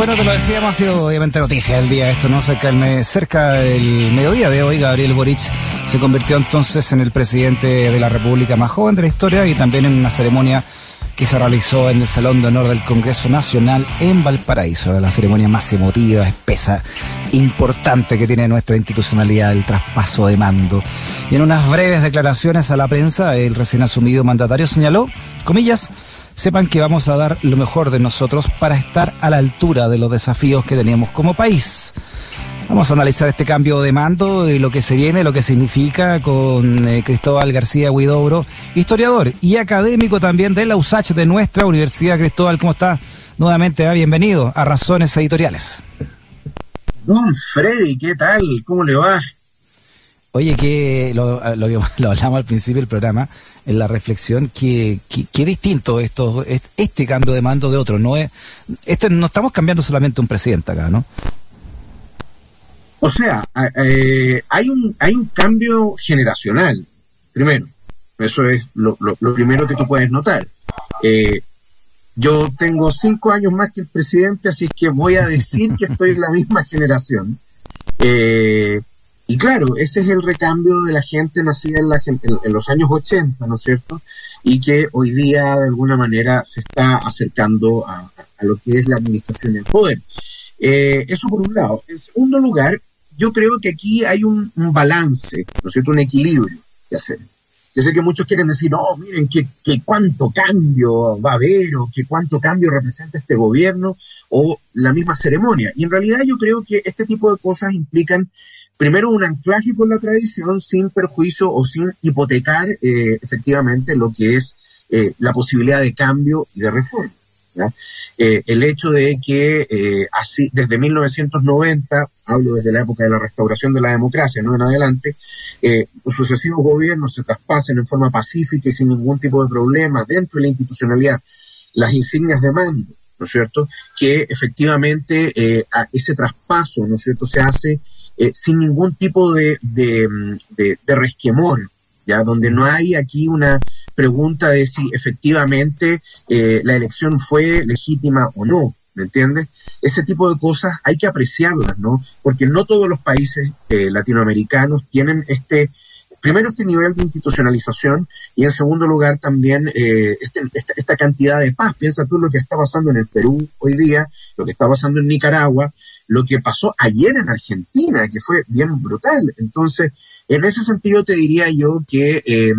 Bueno, te lo decíamos, ha sido obviamente noticia el día esto, ¿no? Cerca del, cerca del mediodía de hoy, Gabriel Boric se convirtió entonces en el presidente de la República más joven de la historia y también en una ceremonia que se realizó en el Salón de Honor del Congreso Nacional en Valparaíso, la ceremonia más emotiva, espesa, importante que tiene nuestra institucionalidad, el traspaso de mando. Y en unas breves declaraciones a la prensa, el recién asumido mandatario señaló, comillas, sepan que vamos a dar lo mejor de nosotros para estar a la altura de los desafíos que teníamos como país. Vamos a analizar este cambio de mando y lo que se viene, lo que significa con eh, Cristóbal García Huidobro, historiador y académico también de la USACH de nuestra Universidad. Cristóbal, ¿cómo está? Nuevamente, ah, bienvenido a Razones Editoriales. Don Freddy, ¿qué tal? ¿Cómo le va? Oye, que lo, lo, hablamos al principio del programa, en la reflexión, que, que, distinto esto, este cambio de mando de otro. No es, este, no estamos cambiando solamente un presidente acá, ¿no? O sea, eh, hay, un, hay un cambio generacional, primero. Eso es lo, lo, primero que tú puedes notar. Eh, yo tengo cinco años más que el presidente, así que voy a decir que estoy en la misma generación. Eh, y claro, ese es el recambio de la gente nacida en, la, en, los años 80, ¿no es cierto? Y que hoy día de alguna manera se está acercando a, lo que es la administración del poder. Eh, eso por un lado. En segundo lugar, yo creo que aquí hay un, balance, ¿no es cierto? Un equilibrio que hacer. Yo sé que muchos quieren decir, oh, miren, que, que cuánto cambio va a haber o que cuánto cambio representa este gobierno o la misma ceremonia. Y en realidad yo creo que este tipo de cosas implican primero un anclaje con la tradición sin perjuicio o sin hipotecar eh, efectivamente lo que es eh, la posibilidad de cambio y de reforma. Eh, el hecho de que así desde 1990, hablo desde la época de la restauración de la democracia, no en adelante, los sucesivos gobiernos se traspasen en forma pacífica y sin ningún tipo de problema dentro de la institucionalidad las insignias de mando, ¿no es cierto? Que efectivamente ese traspaso, ¿no es cierto?, se hace eh, sin ningún tipo de, de, resquemor, ¿ya? Donde no hay aquí una pregunta de si efectivamente eh, la elección fue legítima o no, ¿me entiendes? Ese tipo de cosas hay que apreciarlas, ¿no? Porque no todos los países eh, latinoamericanos tienen este, primero este nivel de institucionalización y en segundo lugar también este, esta, esta, cantidad de paz. Piensa tú lo que está pasando en el Perú hoy día, lo que está pasando en Nicaragua, lo que pasó ayer en Argentina, que fue bien brutal. Entonces, en ese sentido te diría yo que eh,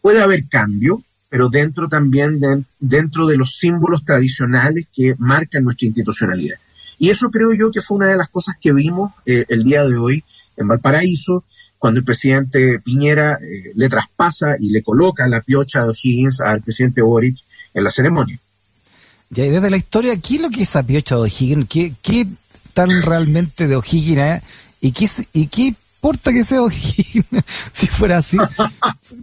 puede haber cambio, pero dentro también de, dentro de los símbolos tradicionales que marcan nuestra institucionalidad. Y eso creo yo que fue una de las cosas que vimos eh, el día de hoy en Valparaíso, cuando el presidente Piñera eh, le traspasa y le coloca la piocha de O'Higgins al presidente Boric en la ceremonia. Ya, desde la historia, ¿qué es lo que es Apiocha de O'Higgins? ¿Qué, ¿Qué tan realmente de O'Higgins es? ¿Y qué, ¿Y qué importa que sea O'Higgins? si fuera así,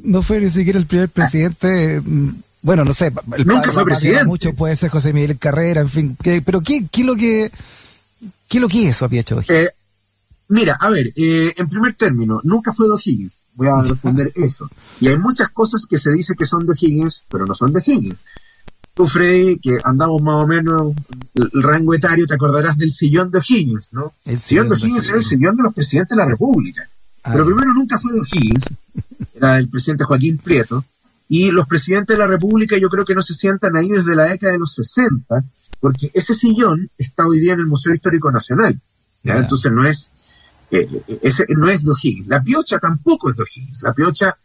no fue ni siquiera el primer presidente. Mm, bueno, no sé, el nunca fue presidente. Mucho puede ser José Miguel Carrera, en fin. pero ¿qué, qué es lo que qué es lo que es Apiocha de O'Higgins? Eh, mira, a ver, eh, en primer término, nunca fue de O'Higgins. Voy a responder eso. Y hay muchas cosas que se dice que son de O'Higgins, pero no son de O'Higgins tú, Freddy, que andamos más o menos el, rango etario, te acordarás del sillón de O'Higgins, ¿no? El sillón de O'Higgins era el sillón de los presidentes de la República. Ah. Pero primero nunca fue de O'Higgins, era el presidente Joaquín Prieto, y los presidentes de la República yo creo que no se sientan ahí desde la década de los 60, porque ese sillón está hoy día en el Museo Histórico Nacional. ¿ya? Entonces no es, eh, eh, ese, no es de O'Higgins. La piocha tampoco es de O'Higgins. La piocha,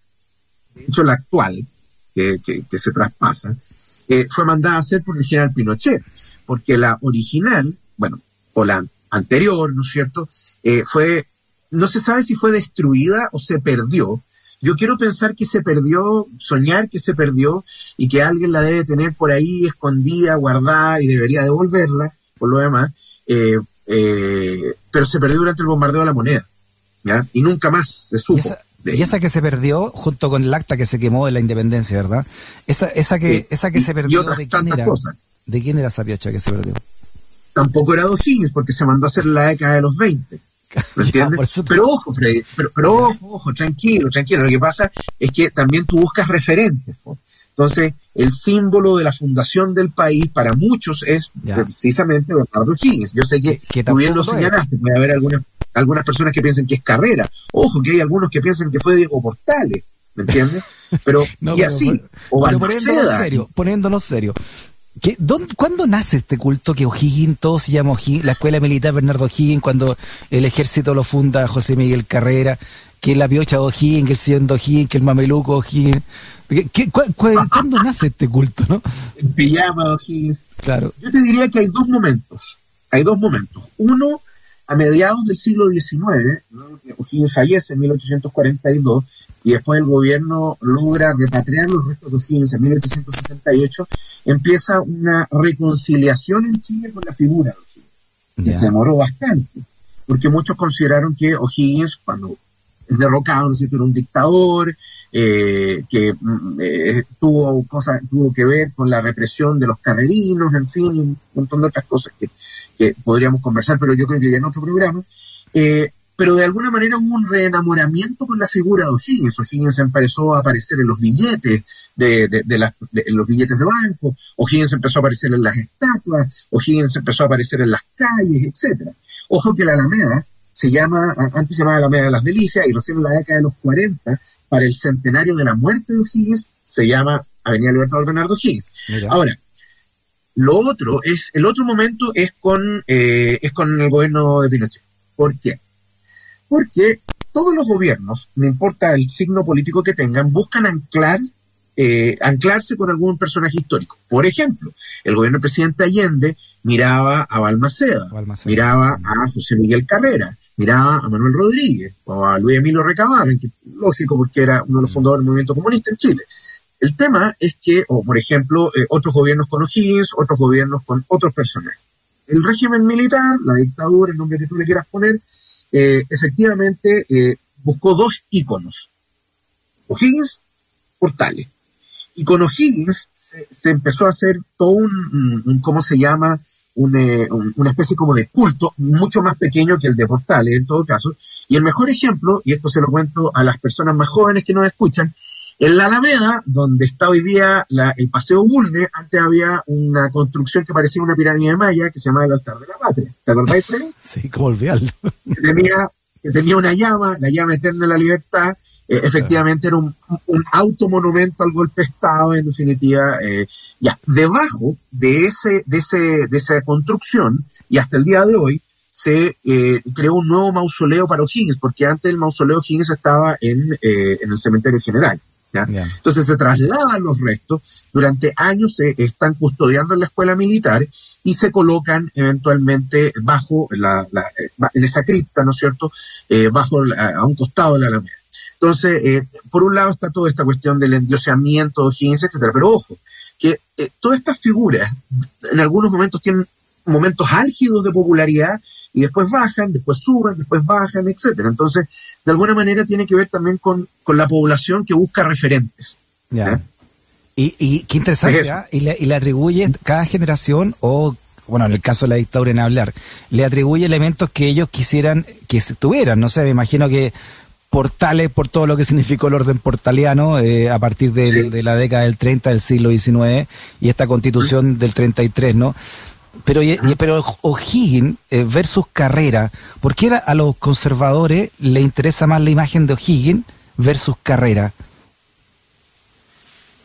de hecho la actual, que, que, que se traspasa, eh, fue mandada a hacer por el general Pinochet, porque la original, bueno, o la anterior, ¿no es cierto?, eh, fue, no se sabe si fue destruida o se perdió. Yo quiero pensar que se perdió, soñar que se perdió y que alguien la debe tener por ahí escondida, guardada y debería devolverla, por lo demás, eh, pero se perdió durante el bombardeo de la moneda, ¿ya? Y nunca más se supo. Y esa que se perdió junto con el acta que se quemó de la independencia, ¿verdad? Esa, esa que, esa que se perdió, ¿de quién era? ¿De quién era esa piocha que se perdió? Tampoco era de O'Higgins, porque se mandó a hacer la década de los 20. ¿Me entiendes? pero ojo, Freddy, pero, ojo, ojo, tranquilo, tranquilo. Lo que pasa es que también tú buscas referentes. Entonces, el símbolo de la fundación del país para muchos es precisamente Bernardo Higgins. Yo sé que, tú bien lo señalaste, puede haber algunas, algunas personas que piensen que es carrera. Ojo, que hay algunos que piensan que fue Diego Portales, ¿me entiendes? Pero, y así, o pero poniéndonos serio, poniéndonos serio. ¿Cuándo nace este culto que O'Higgins, todo se llama O'Higgins, la escuela militar Bernardo O'Higgins, cuando el ejército lo funda José Miguel Carrera, que la piocha O'Higgins, que el siguiente O'Higgins, que el mameluco O'Higgins? cuándo nace este culto, no? El pijama O'Higgins. Claro. Yo te diría que hay dos momentos. Hay dos momentos. Uno, a mediados del siglo XIX, O'Higgins fallece en 1842 y después el gobierno logra repatriar los restos de O'Higgins en 1868, empieza una reconciliación en Chile con la figura de O'Higgins, que se demoró bastante, porque muchos consideraron que O'Higgins, cuando es derrocado, ¿no era un dictador, eh, que mm, eh, tuvo cosas, tuvo que ver con la represión de los carrerinos, en fin, y un montón de otras cosas que, que podríamos conversar, pero yo creo que ya en otro programa. Eh, pero de alguna manera hubo un reenamoramiento con la figura de O'Higgins. O'Higgins empezó a aparecer en los billetes de, de, los billetes de banco, O'Higgins empezó a aparecer en las estatuas, O'Higgins empezó a aparecer en las calles, etcétera. Ojo que la Alameda se llama, antes se llamaba Alameda de las Delicias, y recién en la década de los 40, para el centenario de la muerte de O'Higgins, se llama Avenida Libertador Bernardo O'Higgins. Ahora, lo otro es, el otro momento es con, eh, es con el gobierno de Pinochet. ¿Por qué? Porque todos los gobiernos, no importa el signo político que tengan, buscan anclar, eh, anclarse con algún personaje histórico. Por ejemplo, el gobierno del presidente Allende miraba a Balmaceda, miraba a José Miguel Carrera, miraba a Manuel Rodríguez o a Luis Emilio Recabarren, que lógico porque era uno de los fundadores del movimiento comunista en Chile. El tema es que, o por ejemplo, eh, otros gobiernos con O'Higgins, otros gobiernos con otros personajes. El régimen militar, la dictadura, el nombre que tú le quieras poner, eh, efectivamente eh, buscó dos íconos, O'Higgins, Portales. Y con O'Higgins se, empezó a hacer todo un, ¿cómo se llama? Eh, una especie como de culto mucho más pequeño que el de Portales en todo caso. Y el mejor ejemplo, y esto se lo cuento a las personas más jóvenes que nos escuchan, en la Alameda, donde está hoy día el Paseo Bulne, antes había una construcción que parecía una pirámide maya que se llamaba el Altar de la Patria. ¿Te acordáis, Freddy? Sí, como olvidarlo. Que tenía, que tenía una llama, la llama eterna de la libertad. Eh, efectivamente era un, un automonumento al golpe de Estado, en definitiva. Eh, ya, debajo de, ese, de, ese, de esa construcción, y hasta el día de hoy, se eh, creó un nuevo mausoleo para O'Higgins, porque antes el mausoleo O'Higgins estaba en, en el cementerio general. Entonces se trasladan los restos, durante años se están custodiando en la escuela militar y se colocan eventualmente bajo la, eh, en esa cripta, ¿no es cierto?, eh, bajo a un costado de la Alameda. Entonces, eh, por un lado está toda esta cuestión del endioseamiento de Higgins, etcétera, pero ojo, que todas estas figuras en algunos momentos tienen momentos álgidos de popularidad y después bajan, después suben, después bajan, etcétera. Entonces, de alguna manera tiene que ver también con, la población que busca referentes. Ya. Y, y, qué interesante, ¿ah? y, le, y le atribuye cada generación o bueno, en el caso de la dictadura en hablar, le atribuye elementos que ellos quisieran que tuvieran. No sé, me imagino que portales, por todo lo que significó el orden portaliano eh, a partir de, la década del 30 del siglo XIX y esta constitución del 33, ¿no? Pero, pero O'Higgins eh, versus Carrera, ¿por qué a los conservadores le interesa más la imagen de O'Higgins versus Carrera?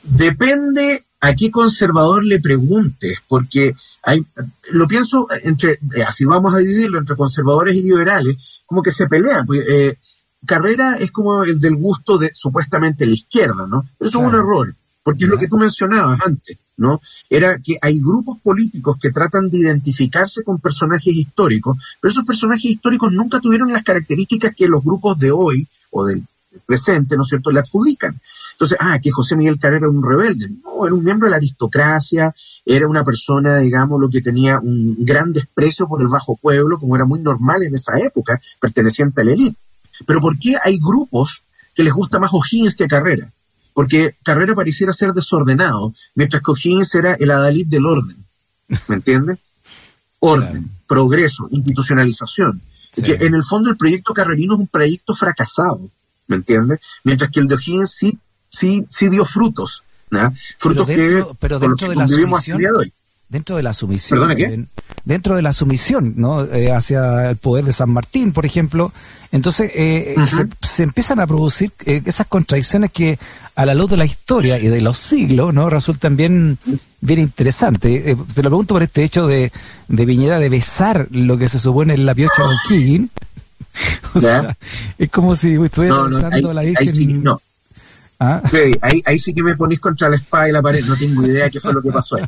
Depende a qué conservador le preguntes, porque hay, lo pienso entre, eh, así vamos a dividirlo entre conservadores y liberales, como que se pelean. Pues, eh, Carrera es como el del gusto de supuestamente la izquierda, ¿no? Pero eso es un error, porque es lo que tú mencionabas antes. ¿no? Era que hay grupos políticos que tratan de identificarse con personajes históricos, pero esos personajes históricos nunca tuvieron las características que los grupos de hoy o del presente, ¿no es cierto?, le adjudican. Entonces, ah, que José Miguel Carrera era un rebelde. No, era un miembro de la aristocracia, era una persona, digamos, lo que tenía un gran desprecio por el bajo pueblo, como era muy normal en esa época, perteneciente a la élite. Pero ¿por qué hay grupos que les gusta más O'Higgins que Carrera? porque Carrera pareciera ser desordenado, mientras que O'Higgins era el adalid del orden. ¿Me entiendes? Orden, progreso, institucionalización. Que en el fondo el proyecto carrerino es un proyecto fracasado, ¿me entiendes? Mientras que el de O'Higgins sí, sí, sí dio frutos. Frutos que, pero dentro de la de hoy. Dentro de la sumisión. Dentro de la sumisión, ¿no? Eh, hacia el poder de San Martín, por ejemplo. Entonces, eh, se, empiezan a producir eh, esas contradicciones que, a la luz de la historia y de los siglos, ¿no? Resultan bien, bien interesantes. te lo pregunto por este hecho de, de Viñera de besar lo que se supone en la piocha de O'Higgins. o sea, es como si estuviera besando a la Virgen. no ¿Ah? ahí, sí que me ponís contra la espada y la pared, no tengo idea qué fue lo que pasó ahí.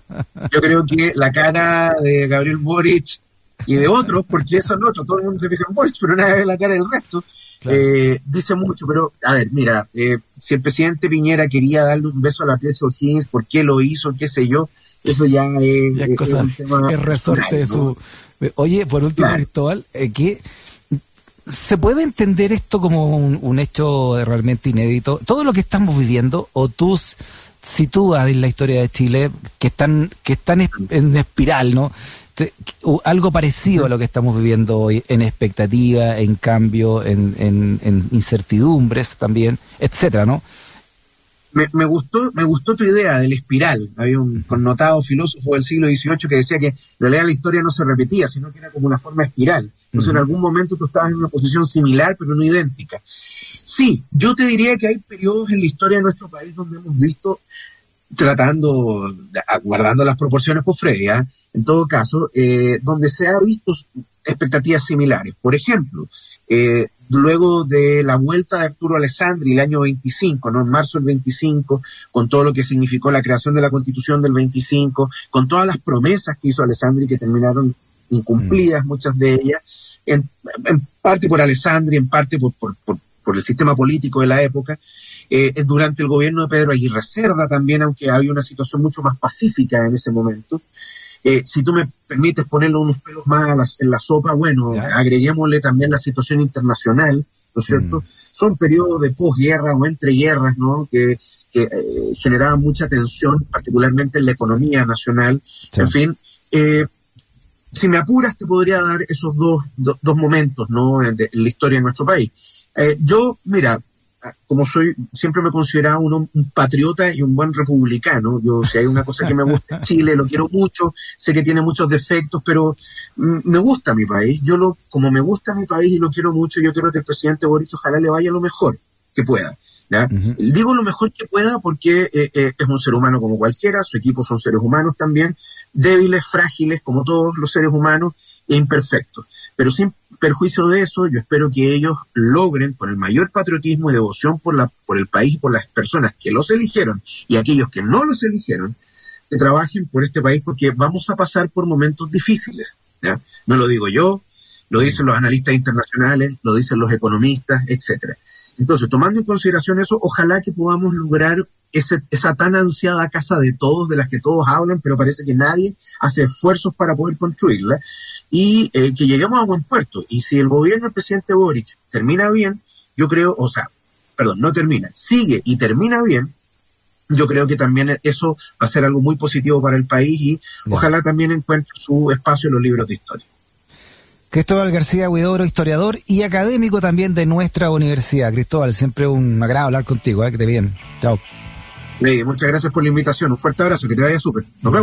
Yo creo que la cara de Gabriel Boric y de otros, porque son otros, todo el mundo se fija en Boric, pero nada ve la cara del resto, eh, dice mucho, pero a ver, mira, eh, si el presidente Piñera quería darle un beso a la Piecho Higgins, ¿por qué lo hizo? ¿Qué sé yo? Eso ya es, es, resorte de su... Oye, por último, Cristóbal, eh, ¿qué, ¿Se puede entender esto como un, hecho realmente inédito? Todo lo que estamos viviendo, o tú sitúas en la historia de Chile, que están, que están en espiral, ¿no? algo parecido a lo que estamos viviendo hoy, en expectativa, en cambio, en, en incertidumbres también, etcétera, ¿no? Me, gustó, me gustó tu idea del espiral. Había un connotado filósofo del siglo XVIII que decía que en realidad la historia no se repetía, sino que era como una forma espiral. Entonces en algún momento tú estabas en una posición similar, pero no idéntica. Sí, yo te diría que hay periodos en la historia de nuestro país donde hemos visto, tratando, guardando las proporciones por Freya, en todo caso, eh, donde se ha visto expectativas similares. Por ejemplo, eh, luego de la vuelta de Arturo Alessandri el año 25, ¿no? En marzo del 25, con todo lo que significó la creación de la constitución del 25, con todas las promesas que hizo Alessandri que terminaron incumplidas, mm. muchas de ellas, en, parte por Alessandri, en parte por, por, el sistema político de la época, eh, durante el gobierno de Pedro Aguirre Cerda también, aunque había una situación mucho más pacífica en ese momento. Eh, si tú me permites ponerle unos pelos más en la sopa, bueno, agreguémosle también la situación internacional, ¿no es cierto? Mm. Son periodos de posguerra o entre guerras, ¿no? Que, eh, generaban mucha tensión, particularmente en la economía nacional. En fin, eh, si me apuras, te podría dar esos dos, dos momentos, ¿no? En, la historia de nuestro país. yo, mira, como soy, siempre me he considerado un, patriota y un buen republicano. Yo, si hay una cosa que me gusta Chile, lo quiero mucho, sé que tiene muchos defectos, pero me gusta mi país. Yo lo, como me gusta mi país y lo quiero mucho, yo quiero que el presidente Boric ojalá le vaya lo mejor que pueda. Digo lo mejor que pueda porque eh, eh, es un ser humano como cualquiera, su equipo son seres humanos también, débiles, frágiles como todos los seres humanos e imperfectos. Pero sin perjuicio de eso, yo espero que ellos logren, con el mayor patriotismo y devoción por, la, por el país y por las personas que los eligieron y aquellos que no los eligieron, que trabajen por este país porque vamos a pasar por momentos difíciles. No lo digo yo, lo dicen los analistas internacionales, lo dicen los economistas, etcétera. Entonces, tomando en consideración eso, ojalá que podamos lograr esa tan ansiada casa de todos, de las que todos hablan, pero parece que nadie hace esfuerzos para poder construirla, y eh, que lleguemos a buen puerto. Y si el gobierno del presidente Boric termina bien, yo creo, o sea, perdón, no termina, sigue y termina bien, yo creo que también eso va a ser algo muy positivo para el país y ojalá también encuentre su espacio en los libros de historia. Cristóbal García Huidoro, historiador y académico también de nuestra universidad. Cristóbal, siempre un agrado hablar contigo, ¿eh? que te bien. Chao. Muchas gracias por la invitación. Un fuerte abrazo, que te vaya súper. Nos vemos.